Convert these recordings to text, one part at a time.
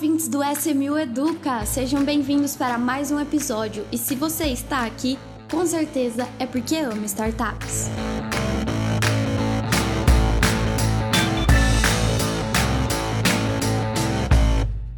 ouvintes do SMU Educa! Sejam bem-vindos para mais um episódio. E se você está aqui, com certeza é porque ama startups.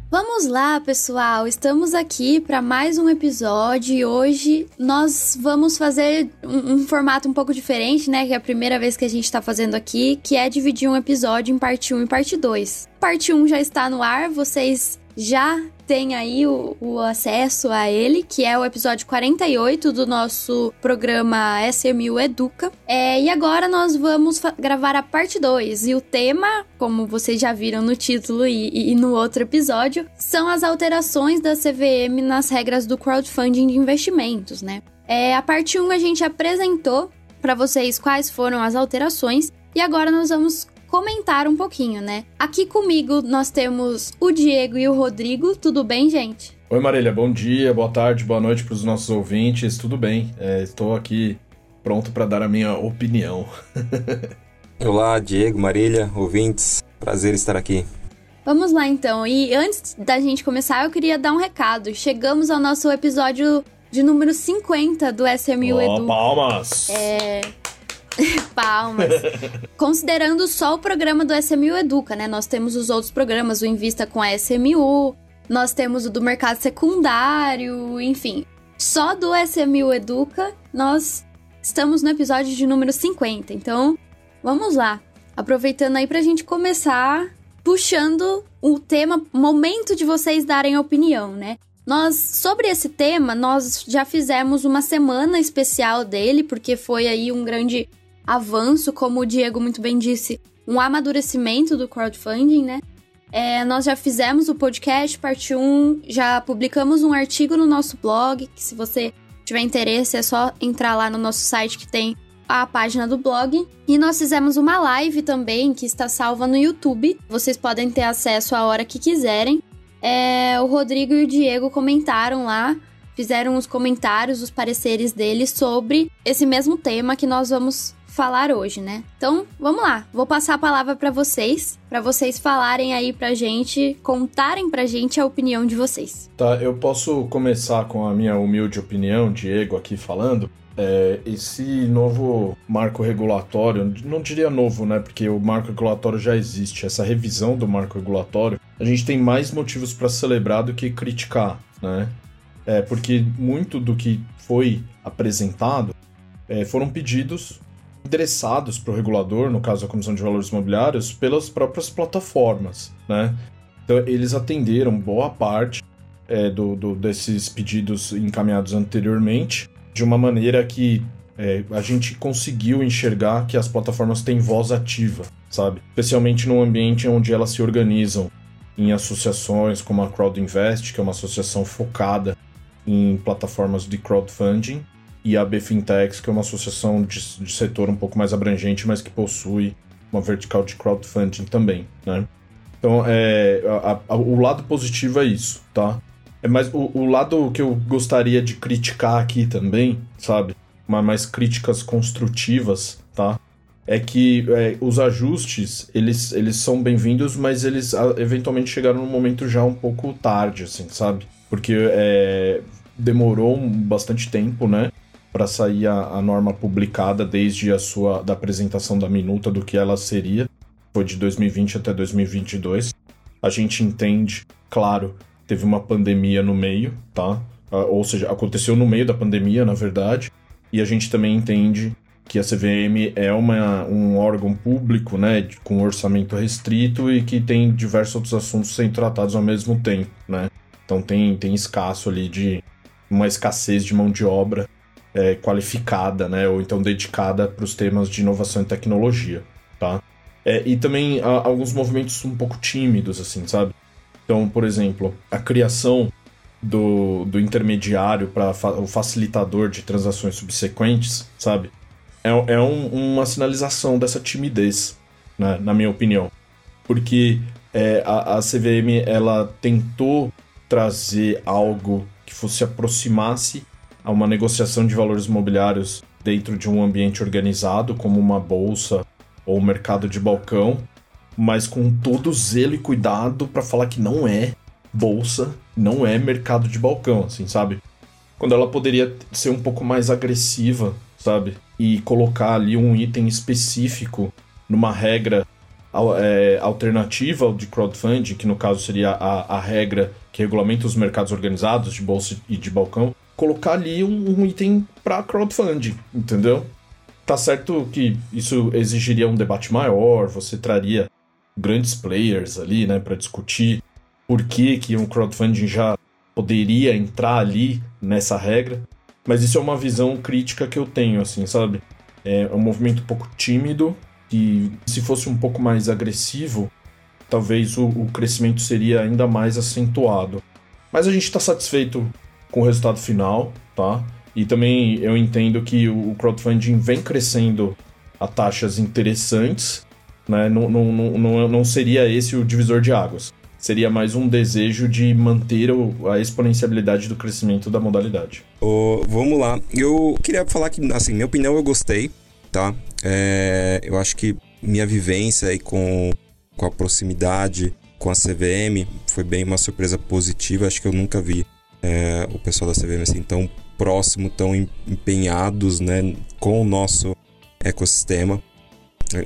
Vamos lá, pessoal! Estamos aqui para mais um episódio e hoje nós vamos fazer um, um, formato um pouco diferente, né? Que é a primeira vez que a gente está fazendo aqui, que é dividir um episódio em parte 1 e parte 2. Parte 1 já está no ar, vocês já tem aí o, o, acesso a ele, que é o episódio 48 do nosso programa SMU Educa. É, e agora nós vamos gravar a parte 2. E o tema, como vocês já viram no título e, e, no outro episódio, são as alterações da CVM nas regras do crowdfunding de investimentos, né? É, a parte 1 a gente apresentou para vocês quais foram as alterações. E agora nós vamos comentar um pouquinho, né? Aqui comigo nós temos o Diego e o Rodrigo. Tudo bem, gente? Oi, Marília. Bom dia, boa tarde, boa noite para os nossos ouvintes. Tudo bem? É, estou aqui pronto para dar a minha opinião. Olá, Diego, Marília, ouvintes. Prazer estar aqui. Vamos lá então. E antes da gente começar, eu queria dar um recado. Chegamos ao nosso episódio de número 50 do SMU oh, Edu. Palmas! É, Palmas. Considerando só o programa do SMU Educa, né? Nós temos os outros programas, o Invista com a SMU, nós temos o do mercado secundário, enfim. Só do SMU Educa, nós estamos no episódio de número 50. Então, vamos lá. Aproveitando aí pra gente começar puxando o tema, momento de vocês darem opinião, né? Nós, sobre esse tema, nós já fizemos uma semana especial dele, porque foi aí um grande avanço, como o Diego muito bem disse, um amadurecimento do crowdfunding, né? É, nós já fizemos o podcast, parte 1, já publicamos um artigo no nosso blog, que se você tiver interesse é só entrar lá no nosso site que tem a página do blog. E nós fizemos uma live também, que está salva no YouTube. Vocês podem ter acesso a hora que quiserem. É, o Rodrigo e o Diego comentaram lá, fizeram os comentários, os pareceres deles sobre esse mesmo tema que nós vamos falar hoje, né? Então, vamos lá. Vou passar a palavra para vocês, para vocês falarem aí pra gente, contarem pra gente a opinião de vocês. Tá, eu posso começar com a minha humilde opinião, Diego aqui falando. É, esse novo marco regulatório, não diria novo, né? Porque o marco regulatório já existe. Essa revisão do marco regulatório, a gente tem mais motivos para celebrar do que criticar, né? É, porque muito do que foi apresentado é, foram pedidos endereçados para o regulador, no caso a Comissão de Valores Imobiliários, pelas próprias plataformas, né? Então eles atenderam boa parte é, do, do, desses pedidos encaminhados anteriormente de uma maneira que é, a gente conseguiu enxergar que as plataformas têm voz ativa, sabe? Especialmente num ambiente onde elas se organizam em associações como a Crowd Invest, que é uma associação focada em plataformas de crowdfunding, e a BFintex, que é uma associação de, de, setor um pouco mais abrangente, mas que possui uma vertical de crowdfunding também, né? Então, é, a, a, o lado positivo é isso, tá? É mais o, o, lado que eu gostaria de criticar aqui também, sabe? Mas mais críticas construtivas, tá? É que é, os ajustes, eles, eles são bem-vindos, mas eles a, eventualmente chegaram num momento já um pouco tarde, assim, sabe? Porque é, demorou bastante tempo, né? Para sair a, a, norma publicada desde a sua da apresentação da minuta do que ela seria. Foi de 2020 até 2022. A gente entende, claro, teve uma pandemia no meio, tá? Ou seja, aconteceu no meio da pandemia, na verdade. E a gente também entende que a CVM é uma, um órgão público, né, com orçamento restrito e que tem diversos outros assuntos sendo tratados ao mesmo tempo, né? Então tem, tem escasso ali de uma escassez de mão de obra é, qualificada, né, ou então dedicada para os temas de inovação e tecnologia, tá? É, e também alguns movimentos um pouco tímidos, assim, sabe? Então, por exemplo, a criação do, do intermediário para fa o facilitador de transações subsequentes, sabe? É, é um, uma sinalização dessa timidez, né, na minha opinião. Porque é, a, a CVM ela tentou trazer algo que fosse aproximasse a uma negociação de valores imobiliários dentro de um ambiente organizado, como uma bolsa ou mercado de balcão, mas com todo zelo e cuidado para falar que não é, bolsa, não é mercado de balcão, assim, sabe? Quando ela poderia ser um pouco mais agressiva, sabe? E colocar ali um item específico numa regra é, alternativa ao de crowdfunding, que no caso seria a, a regra que regulamenta os mercados organizados de bolsa e de balcão, colocar ali um, um item para crowdfunding, entendeu? Tá certo que isso exigiria um debate maior, você traria grandes players ali, né, para discutir por que, que um crowdfunding já poderia entrar ali nessa regra, mas isso é uma visão crítica que eu tenho, assim, sabe? É um movimento um pouco tímido, que se fosse um pouco mais agressivo, talvez o, o crescimento seria ainda mais acentuado. Mas a gente está satisfeito com o resultado final, tá? E também eu entendo que o crowdfunding vem crescendo a taxas interessantes, né? Não, não, não, não seria esse o divisor de águas. Seria mais um desejo de manter a exponencialidade do crescimento da modalidade. Oh, vamos lá. Eu queria falar que, assim, minha opinião eu gostei, tá? É, eu acho que minha vivência aí com, com a proximidade com a CVM foi bem uma surpresa positiva. Acho que eu nunca vi é, o pessoal da CVM assim tão próximo, tão empenhados né, com o nosso ecossistema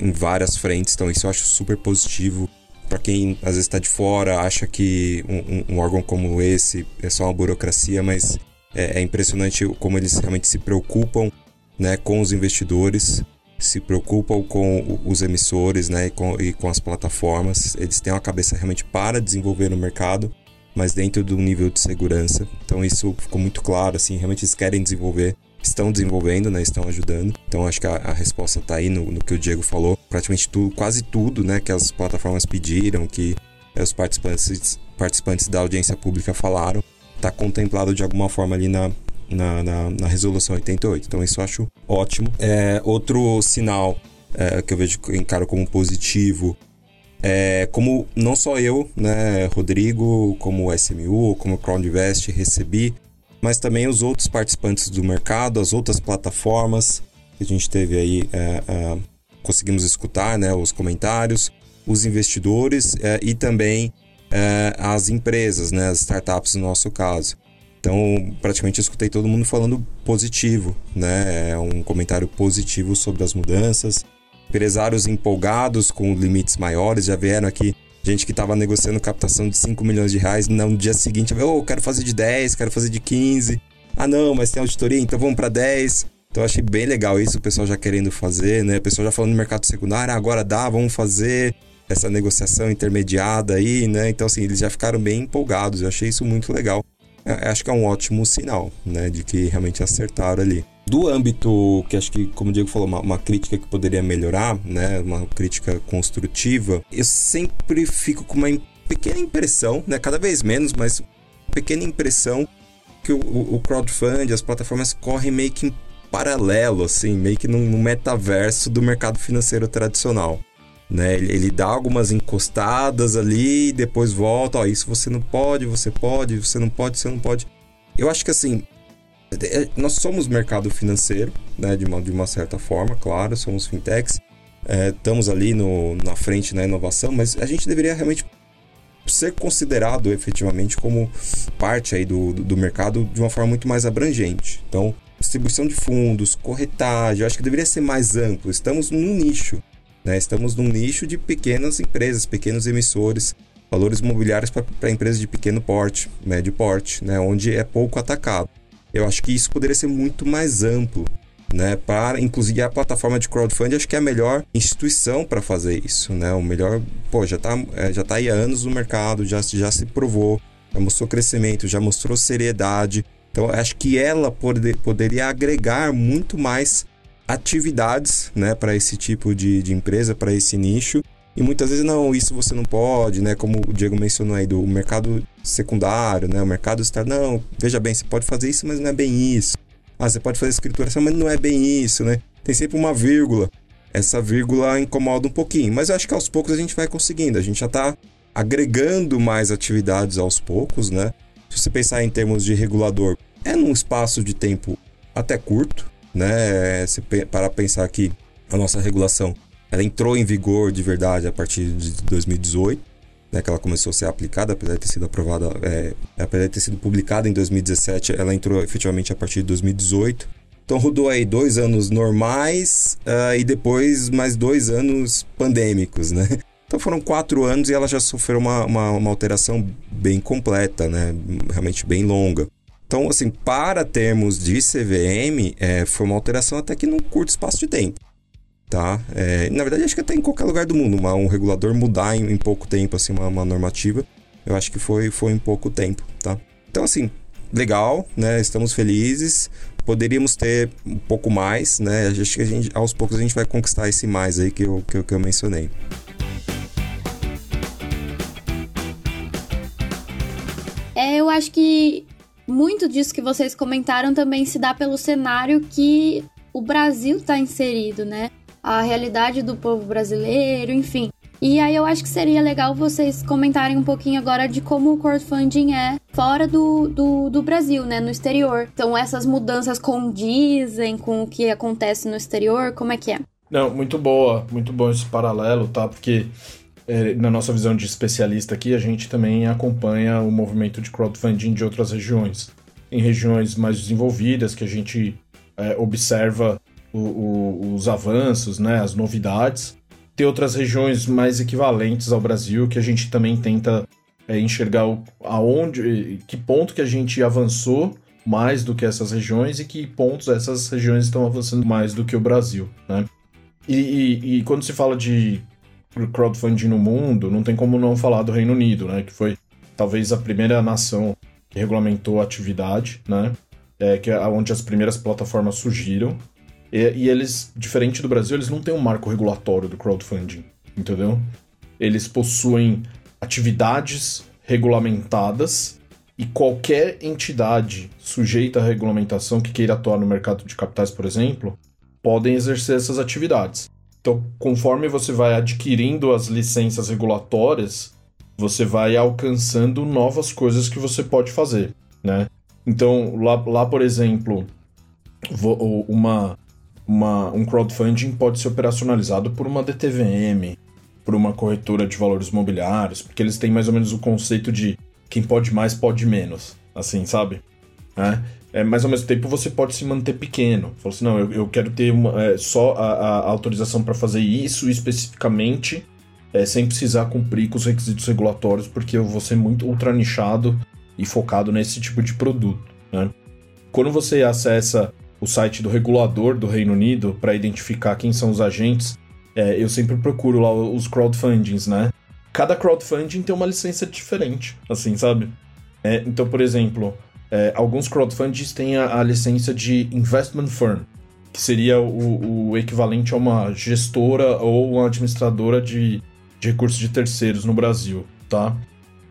em várias frentes. Então, isso eu acho super positivo. Para quem às vezes está de fora, acha que um, um, órgão como esse é só uma burocracia, mas é, é impressionante como eles realmente se preocupam né, com os investidores, se preocupam com os emissores né, e, com, e com as plataformas. Eles têm uma cabeça realmente para desenvolver no mercado mas dentro do nível de segurança. Então isso ficou muito claro, assim, realmente eles querem desenvolver, estão desenvolvendo, né, estão ajudando. Então acho que a, a resposta está aí no, no, que o Diego falou, praticamente tudo, quase tudo, né, que as plataformas pediram, que é, os participantes, participantes da audiência pública falaram, está contemplado de alguma forma ali na, na, na, na, resolução 88. Então isso eu acho ótimo. É, outro sinal é, que eu vejo encaro como positivo é, como não só eu, né, Rodrigo, como o SMU, como o CrowdInvest recebi, mas também os outros participantes do mercado, as outras plataformas que a gente teve aí, é, é, conseguimos escutar né, os comentários, os investidores é, e também é, as empresas, né, as startups no nosso caso. Então, praticamente escutei todo mundo falando positivo, né? É um comentário positivo sobre as mudanças, empresários empolgados com limites maiores, já vieram aqui gente que estava negociando captação de 5 milhões de reais, no dia seguinte, oh, quero fazer de 10, quero fazer de 15. Ah, não, mas tem auditoria, então vamos para 10. Então eu achei bem legal isso, o pessoal já querendo fazer, né? O pessoal já falando no mercado secundário, ah, agora dá, vamos fazer essa negociação intermediada aí, né? Então assim, eles já ficaram bem empolgados. Eu achei isso muito legal. Eu acho que é um ótimo sinal, né, de que realmente acertaram ali do âmbito que acho que, como o Diego falou, uma, uma, crítica que poderia melhorar, né, uma crítica construtiva, eu sempre fico com uma pequena impressão, né, cada vez menos, mas pequena impressão que o, o crowdfunding, as plataformas correm meio que em paralelo, assim, meio que no, no metaverso do mercado financeiro tradicional. Né? Ele, ele, dá algumas encostadas ali e depois volta, ó, isso você não pode, você pode, você não pode, você não pode. Eu acho que assim, nós somos mercado financeiro, né, de, uma, de uma certa forma, claro, somos fintechs, é, estamos ali no, na frente na inovação, mas a gente deveria realmente ser considerado efetivamente como parte aí do, do, do mercado de uma forma muito mais abrangente. Então, distribuição de fundos, corretagem, acho que deveria ser mais amplo. Estamos num nicho, né? estamos num nicho de pequenas empresas, pequenos emissores, valores imobiliários para empresas de pequeno porte, médio porte, né? onde é pouco atacado. Eu acho que isso poderia ser muito mais amplo, né? Para, inclusive, a plataforma de crowdfunding acho que é a melhor instituição para fazer isso, né? O melhor, pô, já está é, já tá aí há anos no mercado, já, já se provou, já mostrou crescimento, já mostrou seriedade. Então, acho que ela poder, poderia agregar muito mais atividades, né, para esse tipo de, de empresa, para esse nicho, e muitas vezes, não, isso você não pode, né? Como o Diego mencionou aí, do mercado secundário, né? O mercado está. Não, veja bem, você pode fazer isso, mas não é bem isso. Ah, você pode fazer escrituração, mas não é bem isso, né? Tem sempre uma vírgula. Essa vírgula incomoda um pouquinho, mas eu acho que aos poucos a gente vai conseguindo. A gente já está agregando mais atividades aos poucos, né? Se você pensar em termos de regulador, é num espaço de tempo até curto, né? Se para pensar que a nossa regulação ela entrou em vigor de verdade a partir de 2018. né, que ela começou a ser aplicada, apesar de ter sido aprovada, é, apesar de ter sido publicada em 2017, ela entrou efetivamente a partir de 2018. Então rodou aí dois anos normais uh, e depois mais dois anos pandêmicos, né? Então foram quatro anos e ela já sofreu uma, uma, uma alteração bem completa, né? Realmente bem longa. Então, assim, para termos de CVM, é, foi uma alteração até que num curto espaço de tempo tá? É, na verdade, acho que até em qualquer lugar do mundo, uma, um regulador mudar em, em pouco tempo, assim, uma, uma, normativa, eu acho que foi, foi em pouco tempo, tá? Então, assim, legal, né? Estamos felizes. Poderíamos ter um pouco mais, né? Acho que a gente, aos poucos a gente vai conquistar esse mais aí que eu, que eu, que eu mencionei. É, eu acho que muito disso que vocês comentaram também se dá pelo cenário que o Brasil está inserido, né? A realidade do povo brasileiro, enfim. E aí eu acho que seria legal vocês comentarem um pouquinho agora de como o crowdfunding é fora do, do, do, Brasil, né? No exterior. Então essas mudanças condizem com o que acontece no exterior? Como é que é? Não, muito boa, muito bom esse paralelo, tá? Porque é, na nossa visão de especialista aqui, a gente também acompanha o movimento de crowdfunding de outras regiões. Em regiões mais desenvolvidas, que a gente é, observa o, o, os avanços, né, as novidades. Tem outras regiões mais equivalentes ao Brasil que a gente também tenta é, enxergar o, aonde, que ponto que a gente avançou mais do que essas regiões e que pontos essas regiões estão avançando mais do que o Brasil, né? E, e, e quando se fala de crowdfunding no mundo, não tem como não falar do Reino Unido, né? Que foi talvez a primeira nação que regulamentou a atividade, né? É, que é onde as primeiras plataformas surgiram. E, e, eles, diferente do Brasil, eles não têm um marco regulatório do crowdfunding, entendeu? Eles possuem atividades regulamentadas e qualquer entidade sujeita à regulamentação que queira atuar no mercado de capitais, por exemplo, podem exercer essas atividades. Então, conforme você vai adquirindo as licenças regulatórias, você vai alcançando novas coisas que você pode fazer, né? Então, lá, lá por exemplo, uma uma, um crowdfunding pode ser operacionalizado por uma DTVM, por uma corretora de valores mobiliários, porque eles têm mais ou menos o conceito de quem pode mais pode menos, assim, sabe? É, é, mas ao mesmo tempo você pode se manter pequeno. Falou assim, não, eu, eu quero ter uma, é, só a, a autorização para fazer isso especificamente, é, sem precisar cumprir com os requisitos regulatórios, porque eu vou ser muito ultra nichado e focado nesse tipo de produto. Né? Quando você acessa o site do regulador do Reino Unido para identificar quem são os agentes, é, eu sempre procuro lá os crowdfundings, né? Cada crowdfunding tem uma licença diferente, assim, sabe? É, então, por exemplo, é, alguns crowdfundings têm a, a, licença de investment firm, que seria o, o, equivalente a uma gestora ou uma administradora de, de recursos de terceiros no Brasil, tá?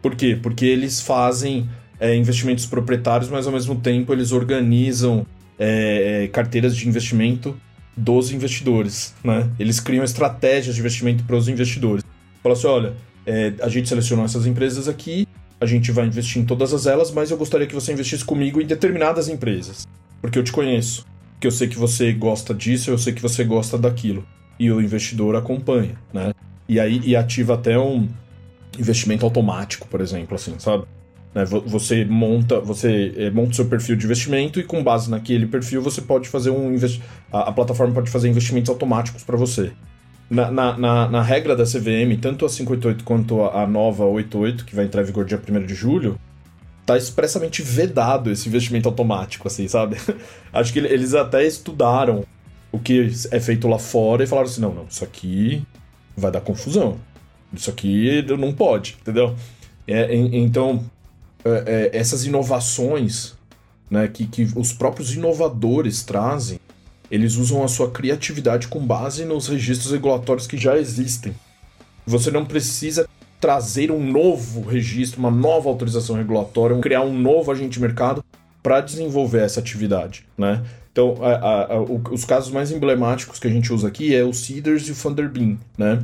Por quê? Porque eles fazem é, investimentos proprietários, mas ao mesmo tempo eles organizam é, é, carteiras de investimento dos investidores, né? Eles criam estratégias de investimento para os investidores. Fala assim, olha, é, a gente selecionou essas empresas aqui, a gente vai investir em todas as elas, mas eu gostaria que você investisse comigo em determinadas empresas, porque eu te conheço, que eu sei que você gosta disso, eu sei que você gosta daquilo, e o investidor acompanha, né? E aí e ativa até um investimento automático, por exemplo, assim, sabe? Né? Você monta, você eh, monta seu perfil de investimento e com base naquele perfil você pode fazer um invest... a, a plataforma pode fazer investimentos automáticos para você. Na, na, na, na, regra da CVM, tanto a 588 quanto a, a nova 88, que vai entrar em vigor dia 1 de julho, tá expressamente vedado esse investimento automático, assim, sabe? Acho que eles até estudaram o que é feito lá fora e falaram assim: não, não, isso aqui vai dar confusão. Isso aqui não pode, entendeu? É, então, é, é, essas inovações né, que, que os próprios inovadores trazem, eles usam a sua criatividade com base nos registros regulatórios que já existem. Você não precisa trazer um novo registro, uma nova autorização regulatória, criar um novo agente de mercado para desenvolver essa atividade, né? Então, a, a, a, os casos mais emblemáticos que a gente usa aqui é o Cedars e o Thunderbeam, né?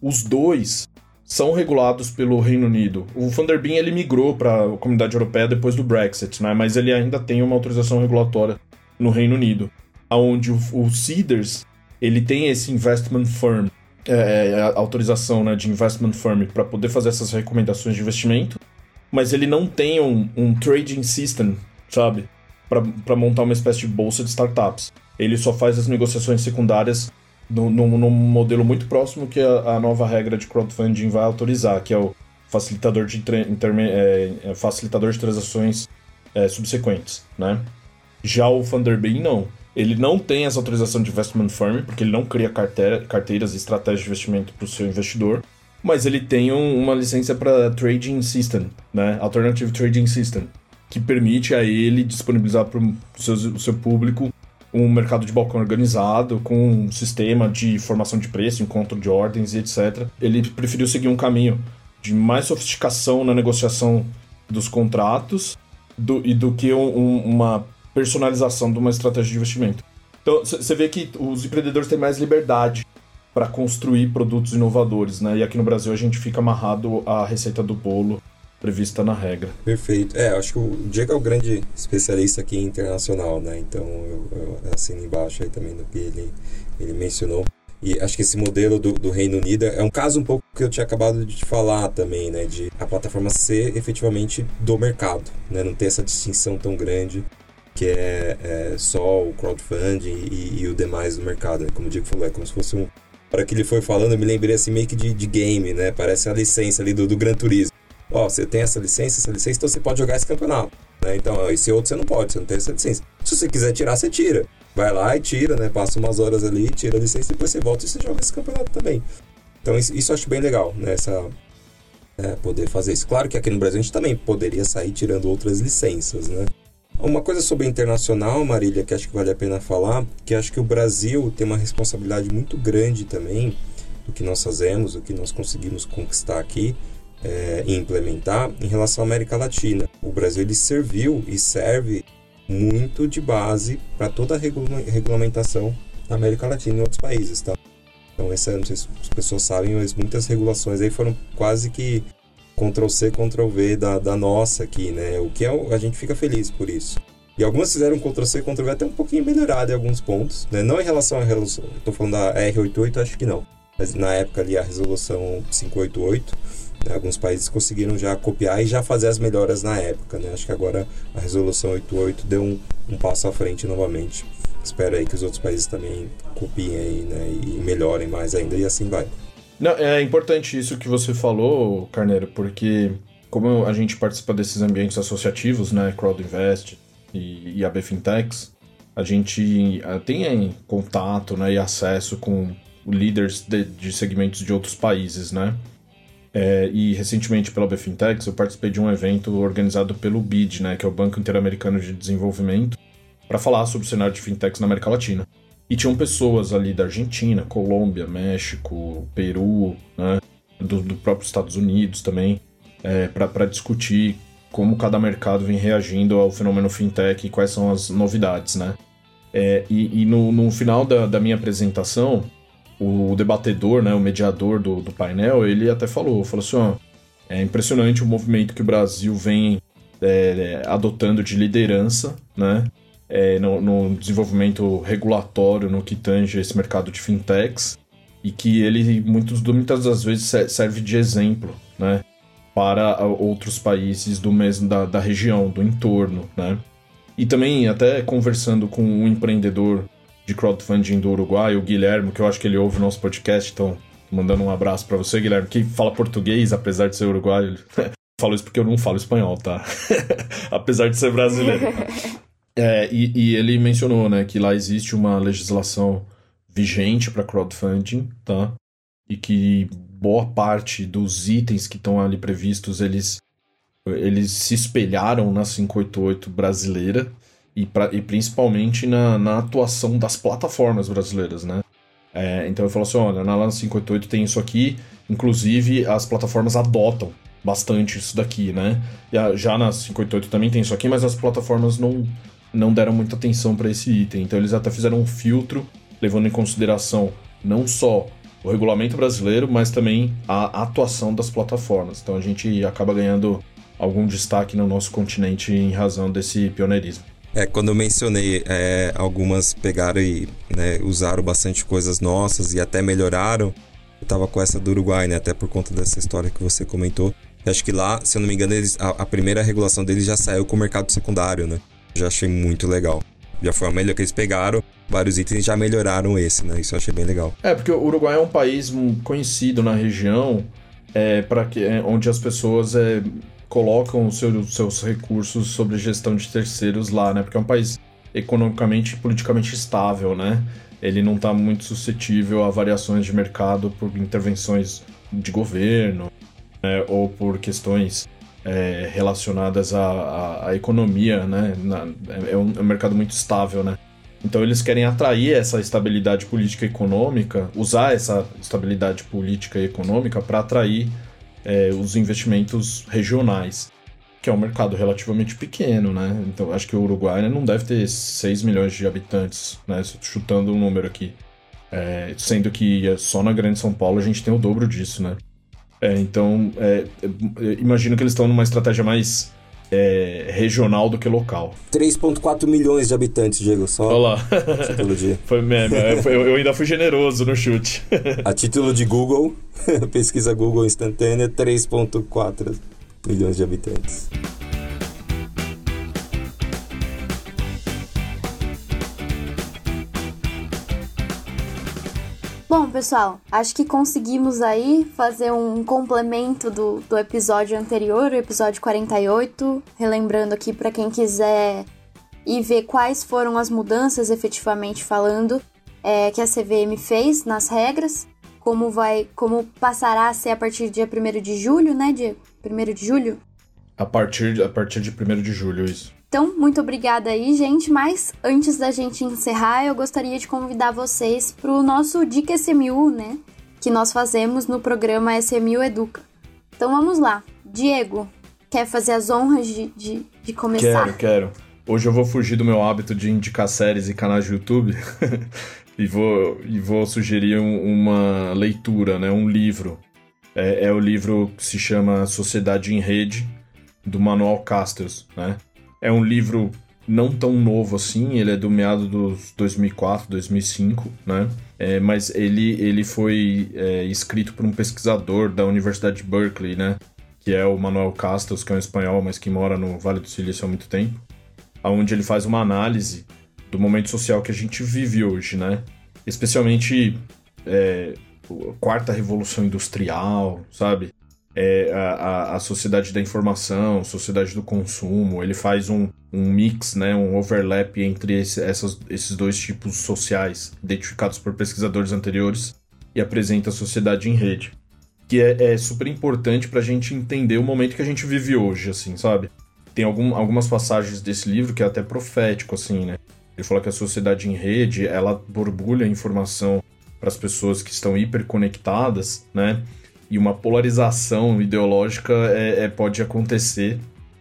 Os dois são regulados pelo Reino Unido. O Thunderbin ele migrou para a comunidade europeia depois do Brexit, né? mas ele ainda tem uma autorização regulatória no Reino Unido, aonde o, o Cedars ele tem esse investment firm é, é autorização né, de investment firm para poder fazer essas recomendações de investimento, mas ele não tem um, um trading system, sabe? Para montar uma espécie de bolsa de startups. Ele só faz as negociações secundárias num, modelo muito próximo que a, a, nova regra de crowdfunding vai autorizar, que é o facilitador de, interme, é, é, facilitador de transações é, subsequentes, né? Já o Thunderbird não. Ele não tem essa autorização de investment firm, porque ele não cria carteira, carteiras e estratégias de investimento para o seu investidor, mas ele tem um, uma licença para Trading System, né? Alternative Trading System, que permite a ele disponibilizar para o seu público um mercado de balcão organizado, com um sistema de formação de preço, encontro de ordens e etc. Ele preferiu seguir um caminho de mais sofisticação na negociação dos contratos do, e do que um, um, uma personalização de uma estratégia de investimento. Então, você vê que os empreendedores têm mais liberdade para construir produtos inovadores, né? E aqui no Brasil a gente fica amarrado à receita do bolo prevista na regra. Perfeito. É, acho que o Diego é o grande especialista aqui internacional, né? Então eu, eu assino embaixo aí também do que ele, ele mencionou. E acho que esse modelo do, do, Reino Unido é um caso um pouco que eu tinha acabado de falar também, né? De a plataforma ser efetivamente do mercado, né? Não ter essa distinção tão grande que é, é só o crowdfunding e, e, o demais do mercado. Né? Como o Diego falou, é como se fosse um. Para que ele foi falando, eu me lembrei assim meio que de, de game, né? Parece a licença ali do, do Gran Turismo. Ó, você tem essa licença, essa licença, então você pode jogar esse campeonato. Né? Então, esse outro você não pode, você não tem essa licença. Se você quiser tirar, você tira. Vai lá e tira, né? Passa umas horas ali, tira a licença, depois você volta e você joga esse campeonato também. Então, isso, isso eu acho bem legal, né? Essa, é, poder fazer isso. Claro que aqui no Brasil a gente também poderia sair tirando outras licenças, né? Uma coisa sobre internacional, Marília, que acho que vale a pena falar, que acho que o Brasil tem uma responsabilidade muito grande também do que nós fazemos, do que nós conseguimos conquistar aqui é, implementar em relação à América Latina. O Brasil ele serviu e serve muito de base para toda a regula regulamentação da América Latina e outros países, tá? Então, essa, não sei se as pessoas sabem, mas muitas regulações aí foram quase que Ctrl-C, Ctrl-V da, da nossa aqui, né? O que é, a gente fica feliz por isso. E algumas fizeram Ctrl-C, Ctrl-V até um pouquinho melhorado em alguns pontos, né? Não em relação à resolução, estou falando da R88, acho que não. Mas na época ali a resolução 588, alguns países conseguiram já copiar e já fazer as melhoras na época, né? Acho que agora a resolução 88 deu um, um passo à frente novamente. Espero aí que os outros países também copiem aí, né? E melhorem mais ainda e assim vai. Não, é importante isso que você falou, Carneiro, porque como a gente participa desses ambientes associativos, né, CrowdInvest e, e a Bfintechs, a gente tem contato né, e acesso com líderes de, de segmentos de outros países, né? É, e recentemente pela Bfintechs eu participei de um evento organizado pelo BID, né, que é o Banco Interamericano de Desenvolvimento, para falar sobre o cenário de fintechs na América Latina. E tinham pessoas ali da Argentina, Colômbia, México, Peru, né, do, do próprio Estados Unidos também, é, para discutir como cada mercado vem reagindo ao fenômeno fintech e quais são as novidades, né? É, e, e no, no, final da, da, minha apresentação, o debatedor, né, o mediador do, do painel, ele até falou, falou assim, ó, é impressionante o movimento que o Brasil vem é, adotando de liderança, né? é, no, no, desenvolvimento regulatório no que tange esse mercado de fintechs e que ele muitos, muitas das vezes serve de exemplo, né, para outros países do mesmo da, da região, do entorno, né. E também até conversando com um empreendedor de crowdfunding do Uruguai, o Guilherme, que eu acho que ele ouve o nosso podcast, então mandando um abraço para você, Guilherme, que fala português, apesar de ser uruguaio. falo isso porque eu não falo espanhol, tá? apesar de ser brasileiro. É, e, e, ele mencionou, né, que lá existe uma legislação vigente para crowdfunding, tá? E que boa parte dos itens que estão ali previstos, eles, eles se espelharam na 588 brasileira e, pra, e principalmente na, na atuação das plataformas brasileiras, né? É, então ele falou assim, olha, na LAN 588 tem isso aqui, inclusive as plataformas adotam bastante isso daqui, né? A, já na 588 também tem isso aqui, mas as plataformas não não deram muita atenção para esse item. Então eles até fizeram um filtro, levando em consideração não só o regulamento brasileiro, mas também a atuação das plataformas. Então a gente acaba ganhando algum destaque no nosso continente em razão desse pioneirismo. É, quando eu mencionei, é, algumas pegaram e né, usaram bastante coisas nossas e até melhoraram. eu tava com essa do Uruguai, né? Até por conta dessa história que você comentou. Eu acho que lá, se eu não me engano, eles, a, a, primeira regulação deles já saiu com o mercado secundário, né? Já achei muito legal. Já foi a melhor que eles pegaram, vários itens já melhoraram esse, né? Isso eu achei bem legal. É, porque o Uruguai é um país conhecido na região, é, para que, é, onde as pessoas é, colocam os seus, seus recursos sobre gestão de terceiros lá, né? Porque é um país economicamente e politicamente estável, né? Ele não está muito suscetível a variações de mercado por intervenções de governo né? ou por questões é, relacionadas à, à, à, economia, né? Na, é, um, é um mercado muito estável, né? Então eles querem atrair essa estabilidade política e econômica, usar essa estabilidade política e econômica para atrair é, os investimentos regionais, que é um mercado relativamente pequeno, né? Então acho que o Uruguai né, não deve ter 6 milhões de habitantes, né? Chutando um número aqui. É, sendo que só na Grande São Paulo a gente tem o dobro disso, né? É, então, é, imagino que eles estão numa estratégia mais é, regional do que local. 3,4 milhões de habitantes, Diego, só. Olha lá. Título de... Foi meme. Eu, eu ainda fui generoso no chute. A título de Google, pesquisa Google instantânea, 3,4 milhões de habitantes. Bom, pessoal, acho que conseguimos aí fazer um complemento do, do episódio anterior, o episódio 48, relembrando aqui para quem quiser ir ver quais foram as mudanças efetivamente falando é, que a CVM fez nas regras, como vai, como passará a ser a partir do dia 1 de julho, né, Diego? 1 de julho? A partir, a partir de 1 de julho, isso. Então, muito obrigada aí, gente. Mas antes da gente encerrar, eu gostaria de convidar vocês para o nosso Dica SMU, né? Que nós fazemos no programa SMU Educa. Então vamos lá. Diego, quer fazer as honras de, de, de começar? Quero, quero. Hoje eu vou fugir do meu hábito de indicar séries e canais de YouTube e, vou, e vou sugerir um, uma leitura, né? Um livro. É, é o livro que se chama Sociedade em Rede, do Manuel Castells, né? É um livro não tão novo assim, ele é do meado dos 2004, 2005, né? É, mas ele, ele foi é, escrito por um pesquisador da Universidade de Berkeley, né? Que é o Manuel Castells, que é um espanhol, mas que mora no Vale do Silício há muito tempo. Onde ele faz uma análise do momento social que a gente vive hoje, né? Especialmente é, a quarta revolução industrial, sabe? É, a, a, sociedade da informação, sociedade do consumo, ele faz um, um mix, né, um overlap entre esse, essas, esses dois tipos sociais identificados por pesquisadores anteriores e apresenta a sociedade em rede. Que é, é super importante para a gente entender o momento que a gente vive hoje, assim, sabe? Tem algum, algumas passagens desse livro que é até profético, assim, né? Ele fala que a sociedade em rede, ela borbulha informação para as pessoas que estão hiperconectadas, né? E uma polarização ideológica é, é pode acontecer,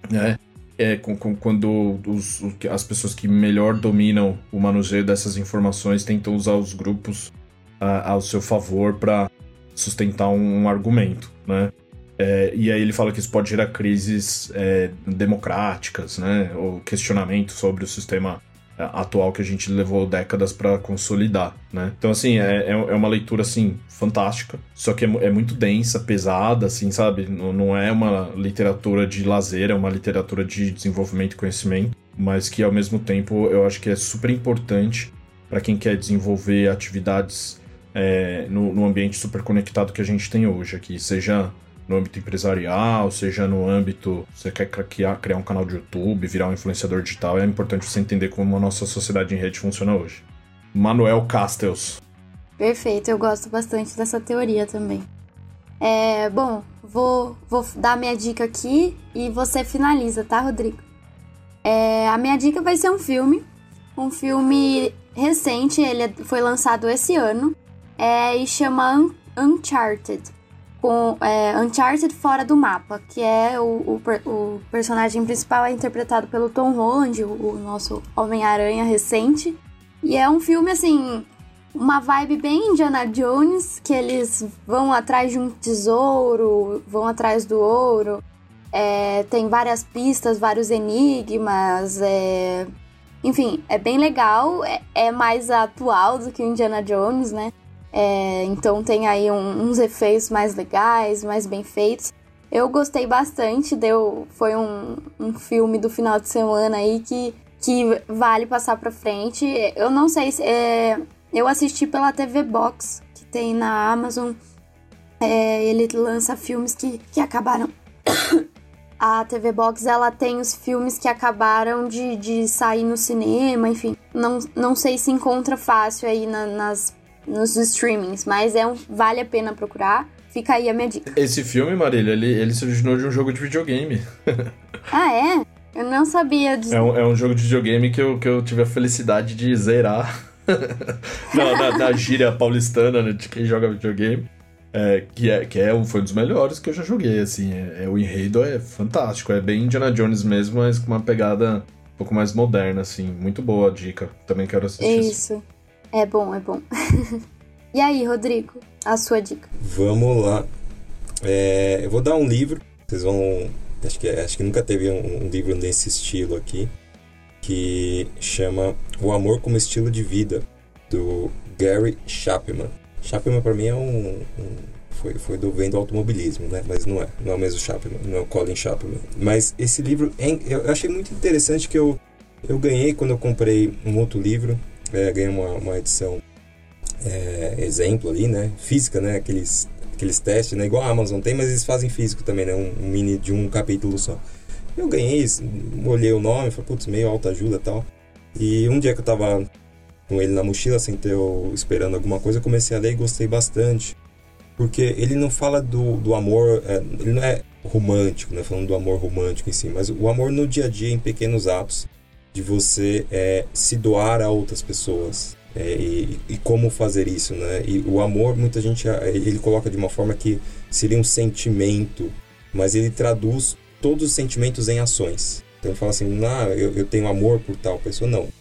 né? É, com, com, quando os, as pessoas que melhor dominam o manuseio dessas informações tentam usar os grupos a, ao seu favor para sustentar um, um, argumento, né? É, e aí ele fala que isso pode gerar crises é, democráticas, né? Ou questionamento sobre o sistema atual que a gente levou décadas para consolidar, né? Então, assim, é, é, é uma leitura, assim, fantástica, só que é, é muito densa, pesada, assim, sabe? Não, não é uma literatura de lazer, é uma literatura de desenvolvimento e conhecimento, mas que, ao mesmo tempo, eu acho que é super importante para quem quer desenvolver atividades é, no, no ambiente super conectado que a gente tem hoje aqui, seja no âmbito empresarial, seja no âmbito, você quer criar, criar um canal de YouTube, virar um influenciador digital, é importante você entender como a nossa sociedade em rede funciona hoje. Manuel Castells. Perfeito, eu gosto bastante dessa teoria também. É, bom, vou, vou dar minha dica aqui e você finaliza, tá, Rodrigo? É, a minha dica vai ser um filme, um filme recente, ele foi lançado esse ano, é, e chama Uncharted com é, Uncharted fora do mapa, que é o, o, o, personagem principal é interpretado pelo Tom Holland, o, o nosso Homem-Aranha recente. E é um filme assim, uma vibe bem Indiana Jones, que eles vão atrás de um tesouro, vão atrás do ouro. É, tem várias pistas, vários enigmas. É... Enfim, é bem legal, é, é mais atual do que o Indiana Jones, né? É, então tem aí um, uns efeitos mais legais, mais bem feitos. Eu gostei bastante, deu, foi um, um filme do final de semana aí que, que vale passar pra frente. Eu não sei se. É, eu assisti pela TV Box, que tem na Amazon. É, ele lança filmes que, que acabaram. a TV Box ela tem os filmes que acabaram de, de sair no cinema, enfim. Não, não sei se encontra fácil aí na, nas nos streamings, mas é um, vale a pena procurar. Fica aí a minha dica. Esse filme, Marília, ele, ele se originou de um jogo de videogame. ah, é? Eu não sabia disso. É um, é um jogo de videogame que eu, que eu tive a felicidade de zerar. na, na, na, gíria paulistana, né, de quem joga videogame. É, que é, que é um, foi um dos melhores que eu já joguei, assim. É, é, o enredo é fantástico, é bem Indiana Jones mesmo, mas com uma pegada um pouco mais moderna, assim. Muito boa a dica. Também quero assistir. Isso. É bom, é bom. e aí, Rodrigo, a sua dica? Vamos lá. É, eu vou dar um livro. Vocês vão. Acho que, acho que nunca teve um, um livro nesse estilo aqui. Que chama O Amor como Estilo de Vida, do Gary Chapman. Chapman para mim é um, um, foi, foi do vendo automobilismo, né? Mas não é, não é o mesmo Chapman, não é o Colin Chapman. Mas esse livro, é, eu achei muito interessante que eu, eu ganhei quando eu comprei um outro livro é, ganha uma, uma edição é, exemplo ali, né? Física, né? Aqueles, aqueles testes, né? Igual a Amazon tem, mas eles fazem físico também, né? Um, um mini de um capítulo só. Eu ganhei, olhei o nome, falei, putz, meio alta ajuda e tal. E um dia que eu tava com ele na mochila, assim, eu esperando alguma coisa, eu comecei a ler e gostei bastante. Porque ele não fala do, do amor, é, ele não é romântico, né? Falando do amor romântico em si, mas o amor no dia a dia, em pequenos atos de você é, se doar a outras pessoas. É, e, e, como fazer isso, né? E o amor, muita gente ele coloca de uma forma que seria um sentimento, mas ele traduz todos os sentimentos em ações. Então fala assim, ah, eu, eu tenho amor por tal pessoa. Não. O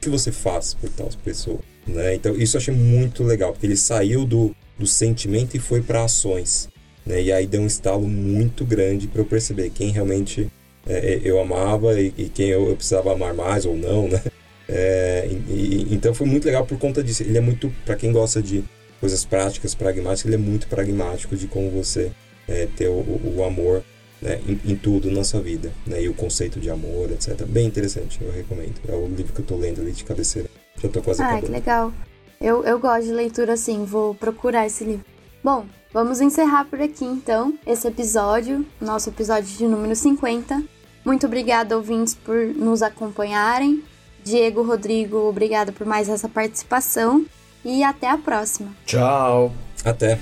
que você faz por tal pessoa? Né? Então isso eu achei muito legal, porque ele saiu do, do sentimento e foi para ações. Né? E aí deu um estalo muito grande para eu perceber quem realmente é, é, eu amava e, e quem eu, eu, precisava amar mais ou não, né? É, e, então foi muito legal por conta disso. Ele é muito, para quem gosta de coisas práticas, pragmáticas, ele é muito pragmático de como você é, ter o, o amor né, em, em, tudo na sua vida, né? E o conceito de amor, etc. Bem interessante, eu recomendo. É o livro que eu tô lendo ali de cabeceira. Já tô quase ah, acabando. que legal. Eu, eu gosto de leitura assim, vou procurar esse livro. Bom, vamos encerrar por aqui então esse episódio, nosso episódio de número 50. Muito obrigada, ouvintes, por nos acompanharem. Diego, Rodrigo, obrigada por mais essa participação. E até a próxima. Tchau. Até.